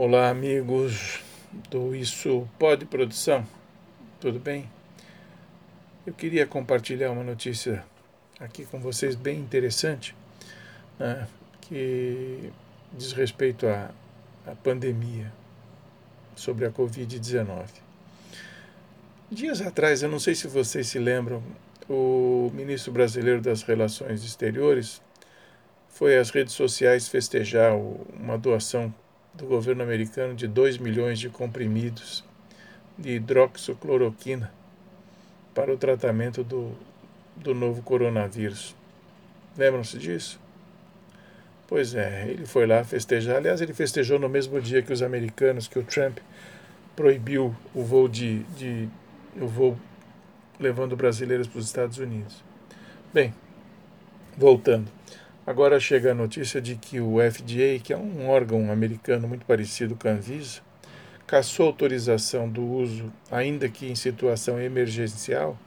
Olá, amigos do Isso Pode Produção, tudo bem? Eu queria compartilhar uma notícia aqui com vocês bem interessante, né, que diz respeito à, à pandemia sobre a Covid-19. Dias atrás, eu não sei se vocês se lembram, o ministro brasileiro das Relações Exteriores foi às redes sociais festejar uma doação do governo americano de 2 milhões de comprimidos de hidroxicloroquina para o tratamento do, do novo coronavírus. Lembram-se disso? Pois é, ele foi lá festejar. Aliás, ele festejou no mesmo dia que os americanos, que o Trump proibiu o voo de, de o voo levando brasileiros para os Estados Unidos. Bem, voltando. Agora chega a notícia de que o FDA, que é um órgão americano muito parecido com a Anvisa, cassou autorização do uso, ainda que em situação emergencial,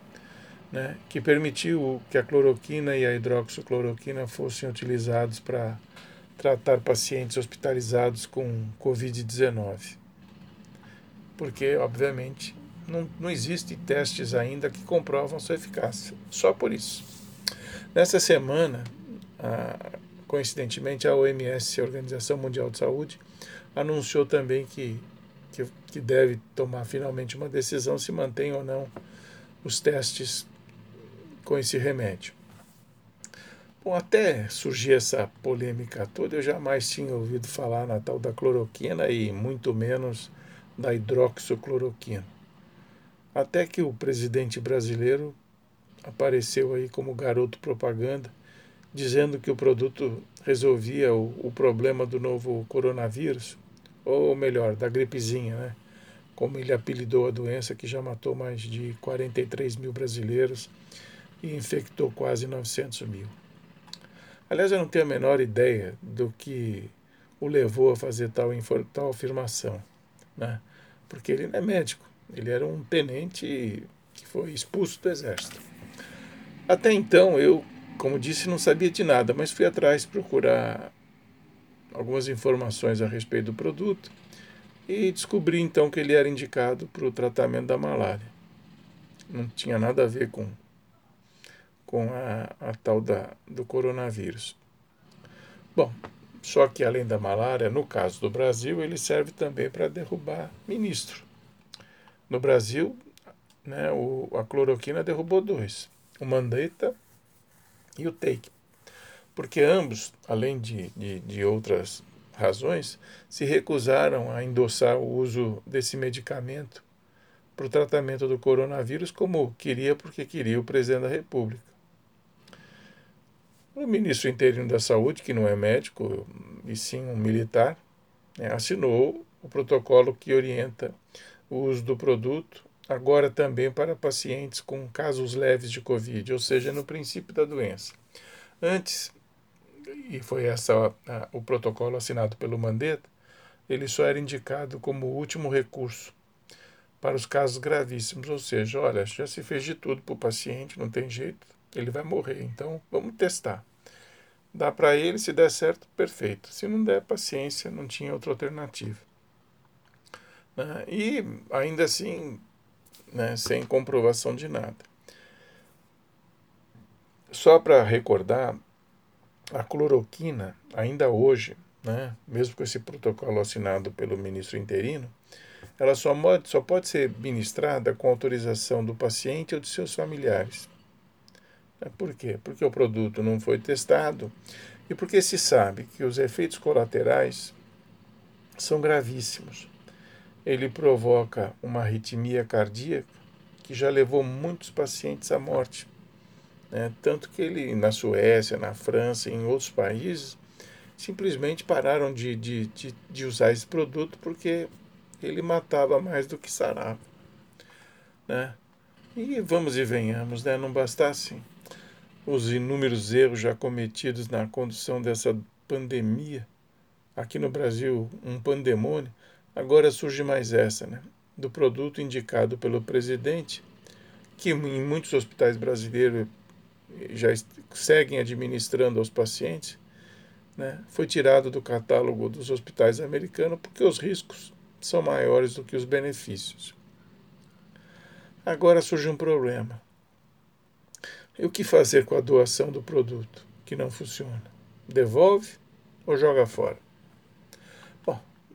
né, que permitiu que a cloroquina e a hidroxicloroquina fossem utilizados para tratar pacientes hospitalizados com Covid-19. Porque, obviamente, não, não existem testes ainda que comprovam sua eficácia. Só por isso. Nessa semana, coincidentemente, a OMS, a Organização Mundial de Saúde, anunciou também que, que, que deve tomar finalmente uma decisão se mantém ou não os testes com esse remédio. Bom, até surgir essa polêmica toda, eu jamais tinha ouvido falar na tal da cloroquina e muito menos da hidroxicloroquina. Até que o presidente brasileiro apareceu aí como garoto propaganda dizendo que o produto resolvia o, o problema do novo coronavírus, ou melhor, da gripezinha, né? como ele apelidou a doença que já matou mais de 43 mil brasileiros e infectou quase 900 mil. Aliás, eu não tenho a menor ideia do que o levou a fazer tal, tal afirmação, né? porque ele não é médico, ele era um tenente que foi expulso do exército. Até então, eu como disse, não sabia de nada, mas fui atrás procurar algumas informações a respeito do produto e descobri então que ele era indicado para o tratamento da malária. Não tinha nada a ver com, com a, a tal da, do coronavírus. Bom, só que além da malária, no caso do Brasil, ele serve também para derrubar ministro. No Brasil, né, o, a cloroquina derrubou dois: o Mandetta e o take. Porque ambos, além de, de, de outras razões, se recusaram a endossar o uso desse medicamento para o tratamento do coronavírus, como queria, porque queria o presidente da República. O ministro interino da Saúde, que não é médico, e sim um militar, né, assinou o protocolo que orienta o uso do produto agora também para pacientes com casos leves de Covid, ou seja, no princípio da doença. Antes, e foi essa a, o protocolo assinado pelo Mandetta, ele só era indicado como último recurso para os casos gravíssimos, ou seja, olha, já se fez de tudo para o paciente, não tem jeito, ele vai morrer, então vamos testar. Dá para ele, se der certo, perfeito. Se não der, paciência, não tinha outra alternativa. Né? E ainda assim, né, sem comprovação de nada. Só para recordar, a cloroquina, ainda hoje, né, mesmo com esse protocolo assinado pelo ministro interino, ela só, pode, só pode ser ministrada com autorização do paciente ou de seus familiares. É, por quê? Porque o produto não foi testado e porque se sabe que os efeitos colaterais são gravíssimos ele provoca uma arritmia cardíaca que já levou muitos pacientes à morte. Né? Tanto que ele, na Suécia, na França em outros países, simplesmente pararam de, de, de, de usar esse produto porque ele matava mais do que sarava. Né? E vamos e venhamos, né? não bastasse os inúmeros erros já cometidos na condução dessa pandemia, aqui no Brasil, um pandemônio, Agora surge mais essa, né? Do produto indicado pelo presidente, que em muitos hospitais brasileiros já seguem administrando aos pacientes, né, foi tirado do catálogo dos hospitais americanos porque os riscos são maiores do que os benefícios. Agora surge um problema. E o que fazer com a doação do produto que não funciona? Devolve ou joga fora?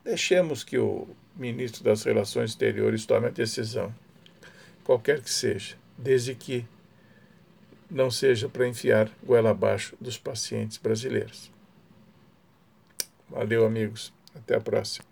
Deixemos que o ministro das Relações Exteriores tome a decisão, qualquer que seja, desde que não seja para enfiar goela abaixo dos pacientes brasileiros. Valeu, amigos. Até a próxima.